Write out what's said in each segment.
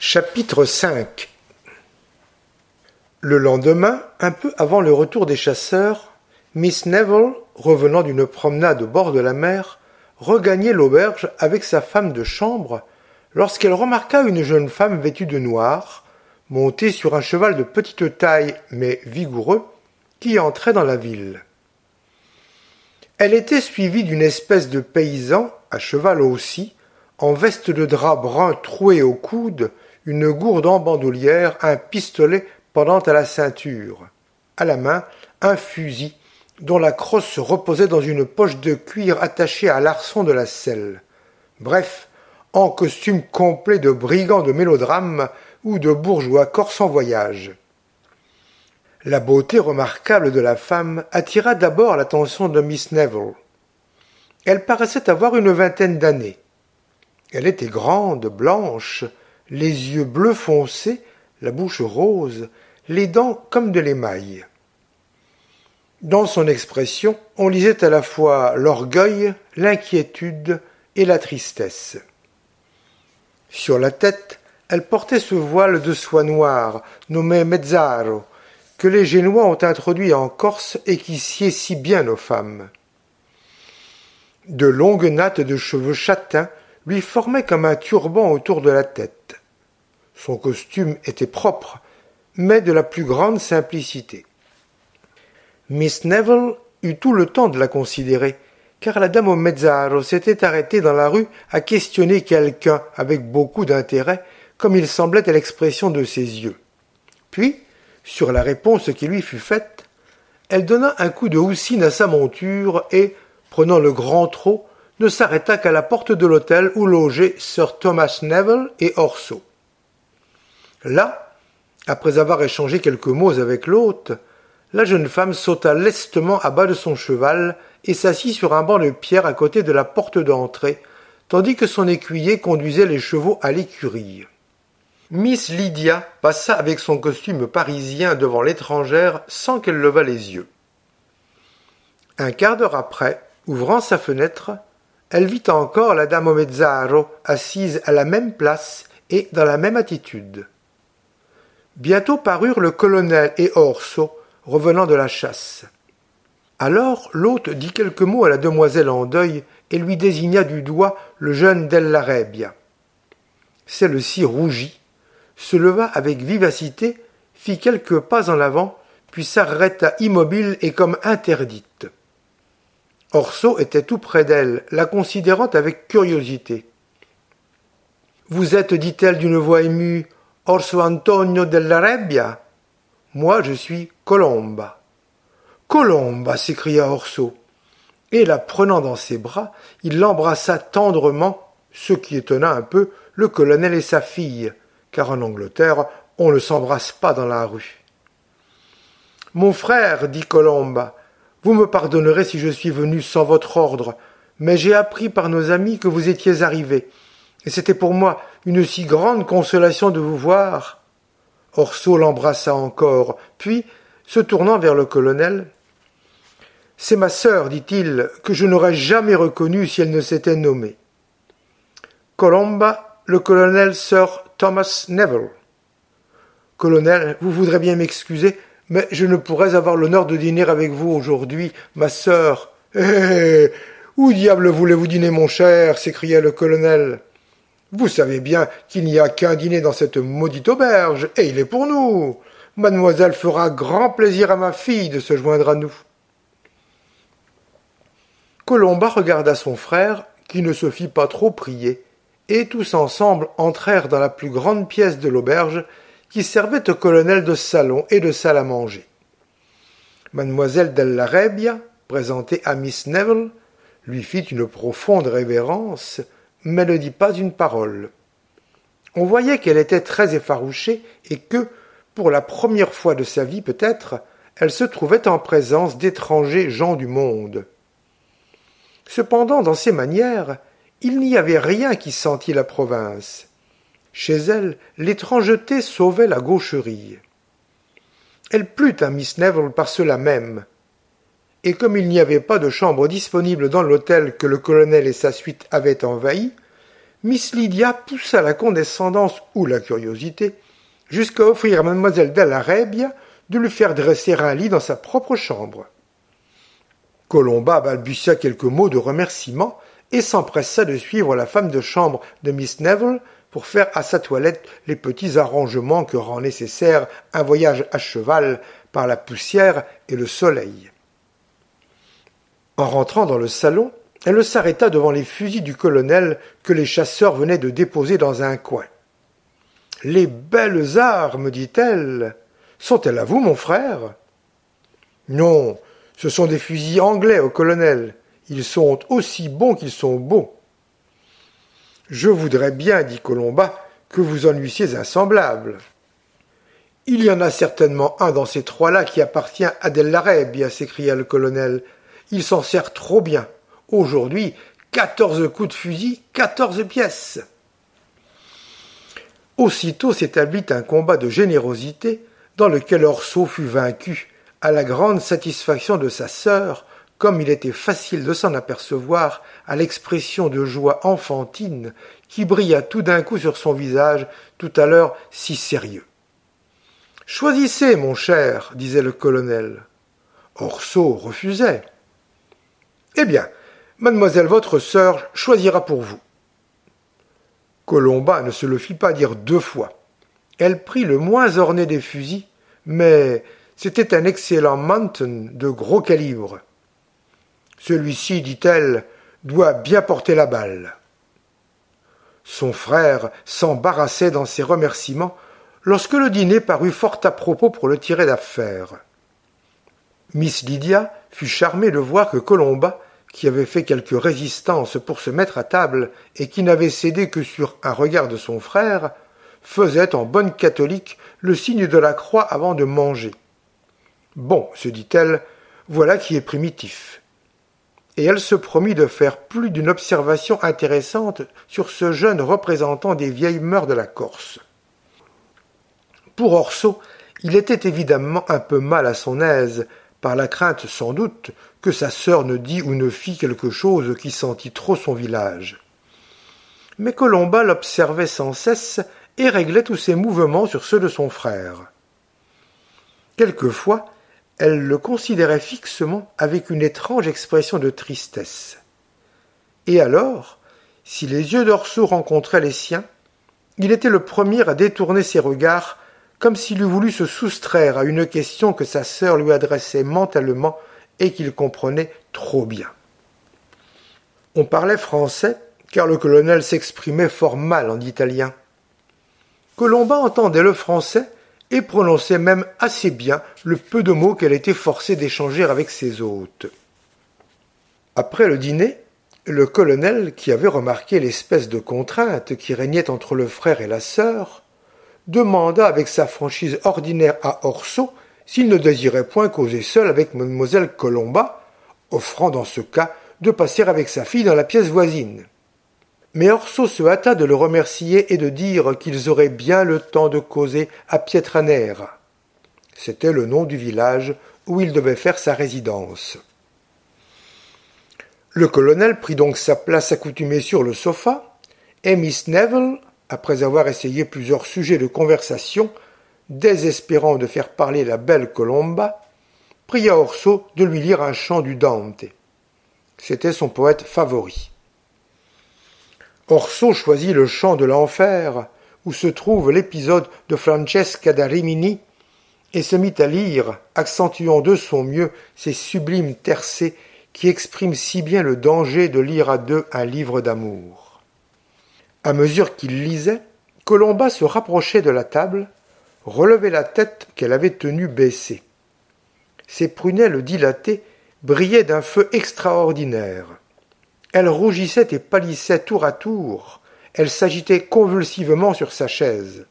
Chapitre 5 Le lendemain, un peu avant le retour des chasseurs, Miss Neville, revenant d'une promenade au bord de la mer, regagnait l'auberge avec sa femme de chambre lorsqu'elle remarqua une jeune femme vêtue de noir, montée sur un cheval de petite taille mais vigoureux, qui entrait dans la ville. Elle était suivie d'une espèce de paysan, à cheval aussi, en veste de drap brun troué au coude, une gourde en bandoulière, un pistolet pendant à la ceinture. À la main, un fusil, dont la crosse reposait dans une poche de cuir attachée à l'arçon de la selle. Bref, en costume complet de brigand de mélodrame ou de bourgeois corse en voyage. La beauté remarquable de la femme attira d'abord l'attention de Miss Neville. Elle paraissait avoir une vingtaine d'années. Elle était grande, blanche, les yeux bleus foncés, la bouche rose, les dents comme de l'émail. Dans son expression, on lisait à la fois l'orgueil, l'inquiétude et la tristesse. Sur la tête, elle portait ce voile de soie noire, nommé mezzaro, que les Génois ont introduit en Corse et qui sied si bien aux femmes. De longues nattes de cheveux châtains lui formaient comme un turban autour de la tête. Son costume était propre, mais de la plus grande simplicité. Miss Neville eut tout le temps de la considérer, car la dame au mezzaro s'était arrêtée dans la rue à questionner quelqu'un avec beaucoup d'intérêt, comme il semblait à l'expression de ses yeux. Puis, sur la réponse qui lui fut faite, elle donna un coup de houssine à sa monture et, prenant le grand trot, ne s'arrêta qu'à la porte de l'hôtel où logeaient Sir Thomas Neville et Orso. Là, après avoir échangé quelques mots avec l'hôte, la jeune femme sauta lestement à bas de son cheval et s'assit sur un banc de pierre à côté de la porte d'entrée, tandis que son écuyer conduisait les chevaux à l'écurie. Miss Lydia passa avec son costume parisien devant l'étrangère sans qu'elle levât les yeux. Un quart d'heure après, ouvrant sa fenêtre, elle vit encore la dame mezzaro assise à la même place et dans la même attitude. Bientôt parurent le colonel et Orso, revenant de la chasse. Alors l'hôte dit quelques mots à la demoiselle en deuil et lui désigna du doigt le jeune Della Rebbia. Celle-ci rougit, se leva avec vivacité, fit quelques pas en avant, puis s'arrêta immobile et comme interdite. Orso était tout près d'elle, la considérant avec curiosité. Vous êtes, dit-elle d'une voix émue, Orso Antonio della Rebbia Moi, je suis Colomba. Colomba s'écria Orso. Et la prenant dans ses bras, il l'embrassa tendrement, ce qui étonna un peu le colonel et sa fille, car en Angleterre, on ne s'embrasse pas dans la rue. Mon frère, dit Colomba, vous me pardonnerez si je suis venu sans votre ordre, mais j'ai appris par nos amis que vous étiez arrivé, et c'était pour moi une si grande consolation de vous voir. Orso l'embrassa encore, puis, se tournant vers le colonel, C'est ma sœur, dit-il, que je n'aurais jamais reconnue si elle ne s'était nommée. Colomba, le colonel Sir Thomas Neville. Colonel, vous voudrez bien m'excuser, mais je ne pourrais avoir l'honneur de dîner avec vous aujourd'hui, ma sœur. Eh, eh, eh où diable voulez-vous dîner, mon cher s'écria le colonel. Vous savez bien qu'il n'y a qu'un dîner dans cette maudite auberge, et il est pour nous. Mademoiselle fera grand plaisir à ma fille de se joindre à nous. Colomba regarda son frère, qui ne se fit pas trop prier, et tous ensemble entrèrent dans la plus grande pièce de l'auberge, qui servait au colonel de salon et de salle à manger. Mademoiselle Della Rebbia, présentée à Miss Neville, lui fit une profonde révérence, mais ne dit pas une parole. On voyait qu'elle était très effarouchée et que, pour la première fois de sa vie peut-être, elle se trouvait en présence d'étrangers gens du monde. Cependant, dans ses manières, il n'y avait rien qui sentît la province. Chez elle, l'étrangeté sauvait la gaucherie. Elle plut à Miss Neville par cela même, et comme il n'y avait pas de chambre disponible dans l'hôtel que le colonel et sa suite avaient envahi, Miss Lydia poussa la condescendance ou la curiosité jusqu'à offrir à mademoiselle Dall'Arabia de lui faire dresser un lit dans sa propre chambre. Colomba balbutia quelques mots de remerciement et s'empressa de suivre la femme de chambre de Miss Neville pour faire à sa toilette les petits arrangements que rend nécessaire un voyage à cheval par la poussière et le soleil. En rentrant dans le salon, elle s'arrêta devant les fusils du colonel que les chasseurs venaient de déposer dans un coin. Les belles armes, dit-elle. Sont-elles à vous, mon frère Non, ce sont des fusils anglais au colonel. Ils sont aussi bons qu'ils sont beaux. Je voudrais bien, dit Colomba, que vous en eussiez un semblable. Il y en a certainement un dans ces trois-là qui appartient à Della s'écria le colonel. Il s'en sert trop bien. Aujourd'hui, quatorze coups de fusil, quatorze pièces. Aussitôt s'établit un combat de générosité dans lequel Orso fut vaincu, à la grande satisfaction de sa sœur, comme il était facile de s'en apercevoir à l'expression de joie enfantine qui brilla tout d'un coup sur son visage, tout à l'heure si sérieux. Choisissez, mon cher, disait le colonel. Orso refusait. Eh bien, mademoiselle votre sœur choisira pour vous. Colomba ne se le fit pas dire deux fois. Elle prit le moins orné des fusils, mais c'était un excellent Mountain de gros calibre. Celui-ci, dit-elle, doit bien porter la balle. Son frère s'embarrassait dans ses remerciements lorsque le dîner parut fort à propos pour le tirer d'affaire. Miss Lydia fut charmée de voir que Colomba, qui avait fait quelque résistance pour se mettre à table et qui n'avait cédé que sur un regard de son frère, faisait en bonne catholique le signe de la croix avant de manger. Bon, se dit-elle, voilà qui est primitif. Et elle se promit de faire plus d'une observation intéressante sur ce jeune représentant des vieilles mœurs de la Corse. Pour Orso, il était évidemment un peu mal à son aise, par la crainte sans doute que sa sœur ne dît ou ne fît quelque chose qui sentît trop son village. Mais Colomba l'observait sans cesse et réglait tous ses mouvements sur ceux de son frère. Quelquefois, elle le considérait fixement avec une étrange expression de tristesse. Et alors, si les yeux d'Orso rencontraient les siens, il était le premier à détourner ses regards comme s'il eût voulu se soustraire à une question que sa sœur lui adressait mentalement et qu'il comprenait trop bien. On parlait français, car le colonel s'exprimait fort mal en italien. Colomba entendait le français et prononçait même assez bien le peu de mots qu'elle était forcée d'échanger avec ses hôtes. Après le dîner, le colonel, qui avait remarqué l'espèce de contrainte qui régnait entre le frère et la sœur, demanda avec sa franchise ordinaire à Orso s'il ne désirait point causer seul avec mademoiselle Colomba, offrant dans ce cas de passer avec sa fille dans la pièce voisine. Mais Orso se hâta de le remercier et de dire qu'ils auraient bien le temps de causer à Pietranera. C'était le nom du village où il devait faire sa résidence. Le colonel prit donc sa place accoutumée sur le sofa, et Miss Neville, après avoir essayé plusieurs sujets de conversation, désespérant de faire parler la belle Colomba, pria Orso de lui lire un chant du Dante. C'était son poète favori. Orso choisit le chant de l'enfer, où se trouve l'épisode de Francesca da Rimini, et se mit à lire, accentuant de son mieux ces sublimes tercets qui expriment si bien le danger de lire à deux un livre d'amour. À mesure qu'il lisait, Colomba se rapprochait de la table, relevait la tête qu'elle avait tenue baissée. Ses prunelles dilatées brillaient d'un feu extraordinaire. Elle rougissait et pâlissait tour à tour. Elle s'agitait convulsivement sur sa chaise.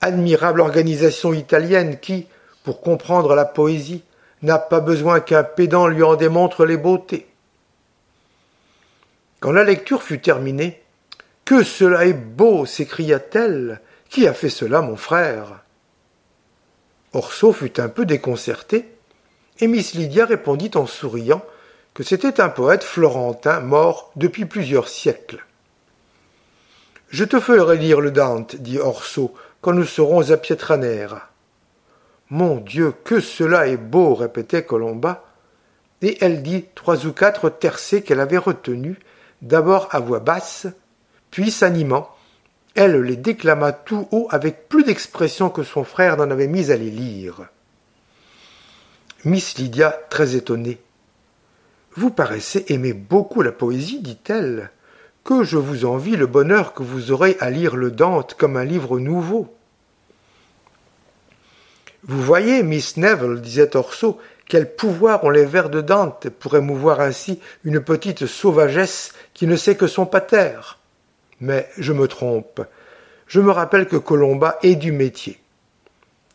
Admirable organisation italienne qui, pour comprendre la poésie, n'a pas besoin qu'un pédant lui en démontre les beautés. Quand la lecture fut terminée, Que cela est beau s'écria-t-elle. Qui a fait cela, mon frère? Orso fut un peu déconcerté, et Miss Lydia répondit en souriant que c'était un poète florentin mort depuis plusieurs siècles. Je te ferai lire le Dante, dit Orso, quand nous serons à Pietranera. Mon Dieu, que cela est beau, répétait Colomba, et elle dit trois ou quatre tercets qu'elle avait retenus, d'abord à voix basse, puis s'animant, elle les déclama tout haut avec plus d'expression que son frère n'en avait mis à les lire. Miss Lydia, très étonnée. Vous paraissez aimer beaucoup la poésie, dit-elle. Que je vous envie le bonheur que vous aurez à lire le Dante comme un livre nouveau. Vous voyez, Miss Neville, disait Orso, quel pouvoir ont les vers de Dante pour émouvoir ainsi une petite sauvagesse qui ne sait que son pater. Mais je me trompe. Je me rappelle que Colomba est du métier.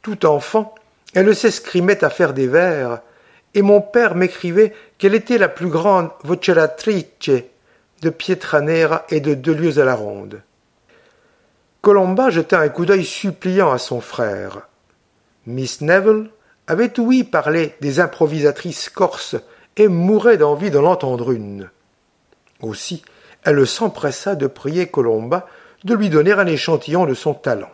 Tout enfant, elle s'escrimait à faire des vers, et mon père m'écrivait qu'elle était la plus grande voceratrice de Pietranera et de deux lieues à la ronde. Colomba jeta un coup d'œil suppliant à son frère. Miss Neville avait ouï parler des improvisatrices corses et mourait d'envie d'en entendre une. Aussi, elle s'empressa de prier Colomba de lui donner un échantillon de son talent.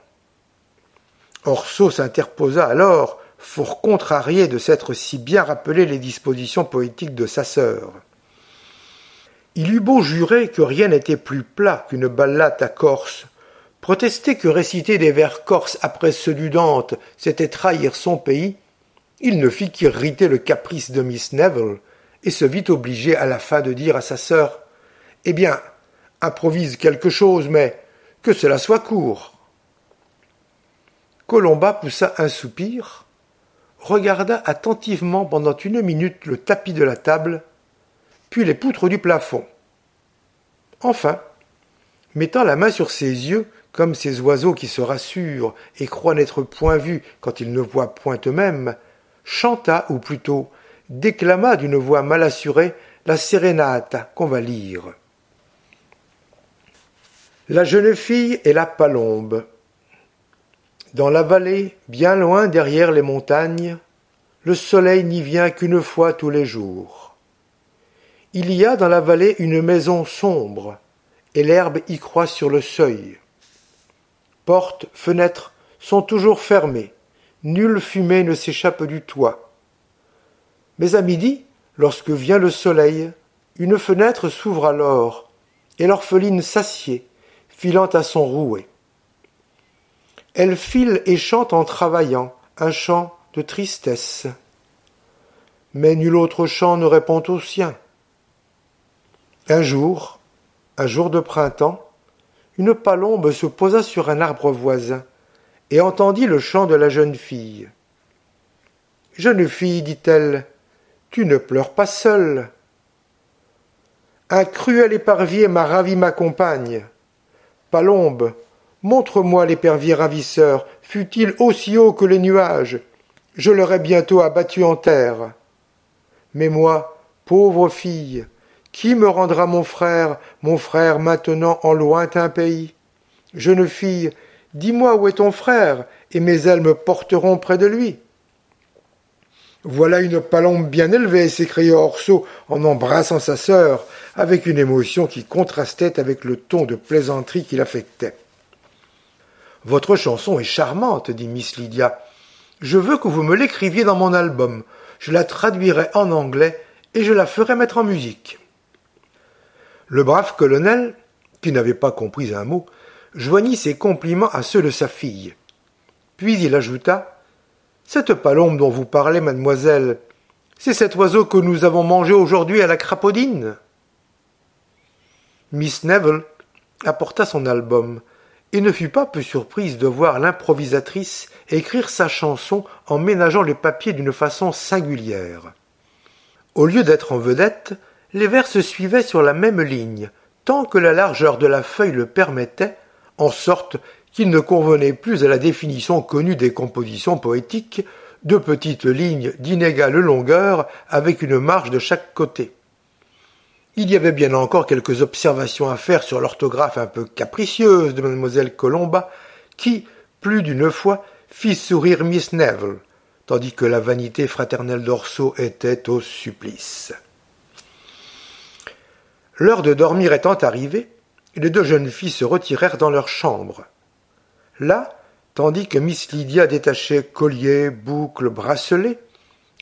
Orso s'interposa alors, fort contrarié de s'être si bien rappelé les dispositions poétiques de sa sœur. Il eut beau jurer que rien n'était plus plat qu'une ballade à Corse, Protester que réciter des vers corses après ceux du Dante, c'était trahir son pays, il ne fit qu'irriter le caprice de Miss Neville, et se vit obligé à la fin de dire à sa sœur Eh bien, improvise quelque chose, mais que cela soit court. Colomba poussa un soupir, regarda attentivement pendant une minute le tapis de la table, puis les poutres du plafond. Enfin, mettant la main sur ses yeux, comme ces oiseaux qui se rassurent et croient n'être point vus quand ils ne voient point eux-mêmes, chanta, ou plutôt déclama d'une voix mal assurée la sérénata qu'on va lire. La jeune fille et la palombe. Dans la vallée, bien loin derrière les montagnes, le soleil n'y vient qu'une fois tous les jours. Il y a dans la vallée une maison sombre, et l'herbe y croît sur le seuil portes, fenêtres sont toujours fermées, nulle fumée ne s'échappe du toit. Mais à midi, lorsque vient le soleil, une fenêtre s'ouvre alors, et l'orpheline s'assied, filant à son rouet. Elle file et chante en travaillant, un chant de tristesse. Mais nul autre chant ne répond au sien. Un jour, un jour de printemps, une palombe se posa sur un arbre voisin et entendit le chant de la jeune fille. Jeune fille, dit-elle, tu ne pleures pas seule. Un cruel épervier m'a ravi ma compagne. Palombe, montre-moi l'épervier ravisseur, fût-il aussi haut que les nuages, je l'aurais bientôt abattu en terre. Mais moi, pauvre fille, qui me rendra mon frère, mon frère maintenant en lointain pays? Jeune fille, dis-moi où est ton frère, et mes ailes me porteront près de lui. Voilà une palombe bien élevée, s'écria Orso en embrassant sa sœur, avec une émotion qui contrastait avec le ton de plaisanterie qu'il affectait. Votre chanson est charmante, dit Miss Lydia. Je veux que vous me l'écriviez dans mon album. Je la traduirai en anglais et je la ferai mettre en musique. Le brave colonel, qui n'avait pas compris un mot, joignit ses compliments à ceux de sa fille. Puis il ajouta Cette palombe dont vous parlez, mademoiselle, c'est cet oiseau que nous avons mangé aujourd'hui à la crapaudine. Miss Neville apporta son album et ne fut pas peu surprise de voir l'improvisatrice écrire sa chanson en ménageant le papier d'une façon singulière. Au lieu d'être en vedette, les vers se suivaient sur la même ligne, tant que la largeur de la feuille le permettait, en sorte qu'il ne convenait plus à la définition connue des compositions poétiques, de petites lignes d'inégale longueur avec une marge de chaque côté. Il y avait bien encore quelques observations à faire sur l'orthographe un peu capricieuse de mademoiselle Colomba, qui, plus d'une fois, fit sourire Miss Neville, tandis que la vanité fraternelle d'Orso était au supplice. L'heure de dormir étant arrivée, les deux jeunes filles se retirèrent dans leur chambre. Là, tandis que Miss Lydia détachait collier, boucles, bracelets,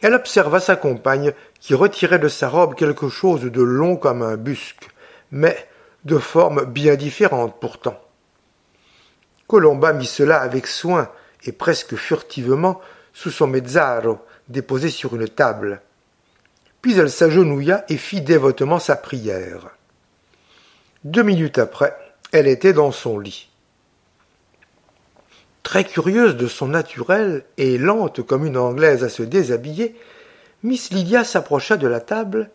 elle observa sa compagne qui retirait de sa robe quelque chose de long comme un busque, mais de forme bien différente pourtant. Colomba mit cela avec soin et presque furtivement sous son mezzaro déposé sur une table. Puis elle s'agenouilla et fit dévotement sa prière. Deux minutes après, elle était dans son lit. Très curieuse de son naturel et lente comme une Anglaise à se déshabiller, Miss Lydia s'approcha de la table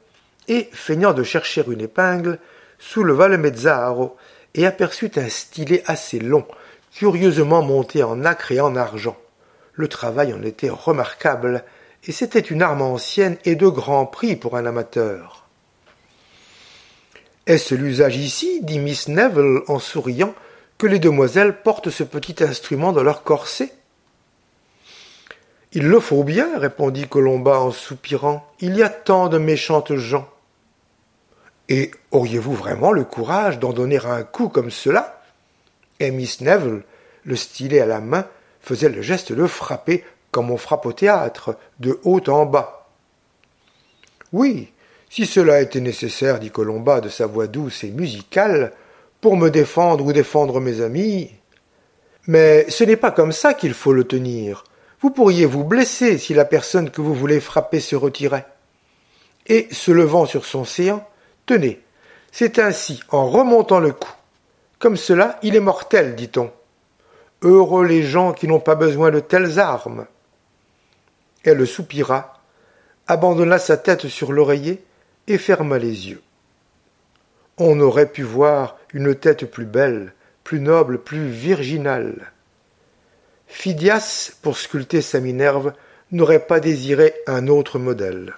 et, feignant de chercher une épingle, souleva le mezzaro et aperçut un stylet assez long, curieusement monté en nacre et en argent. Le travail en était remarquable, et c'était une arme ancienne et de grand prix pour un amateur. Est-ce l'usage ici, dit Miss Neville en souriant, que les demoiselles portent ce petit instrument dans leur corset Il le faut bien, répondit Colomba en soupirant. Il y a tant de méchantes gens. Et auriez-vous vraiment le courage d'en donner un coup comme cela? Et Miss Neville, le stylet à la main, faisait le geste de frapper comme on frappe au théâtre, de haut en bas. Oui, si cela était nécessaire, dit Colomba de sa voix douce et musicale, pour me défendre ou défendre mes amis. Mais ce n'est pas comme ça qu'il faut le tenir. Vous pourriez vous blesser si la personne que vous voulez frapper se retirait. Et, se levant sur son séant, tenez, c'est ainsi, en remontant le cou. Comme cela, il est mortel, dit-on. Heureux les gens qui n'ont pas besoin de telles armes. Elle soupira, abandonna sa tête sur l'oreiller et ferma les yeux. On aurait pu voir une tête plus belle, plus noble, plus virginale. Phidias, pour sculpter sa Minerve, n'aurait pas désiré un autre modèle.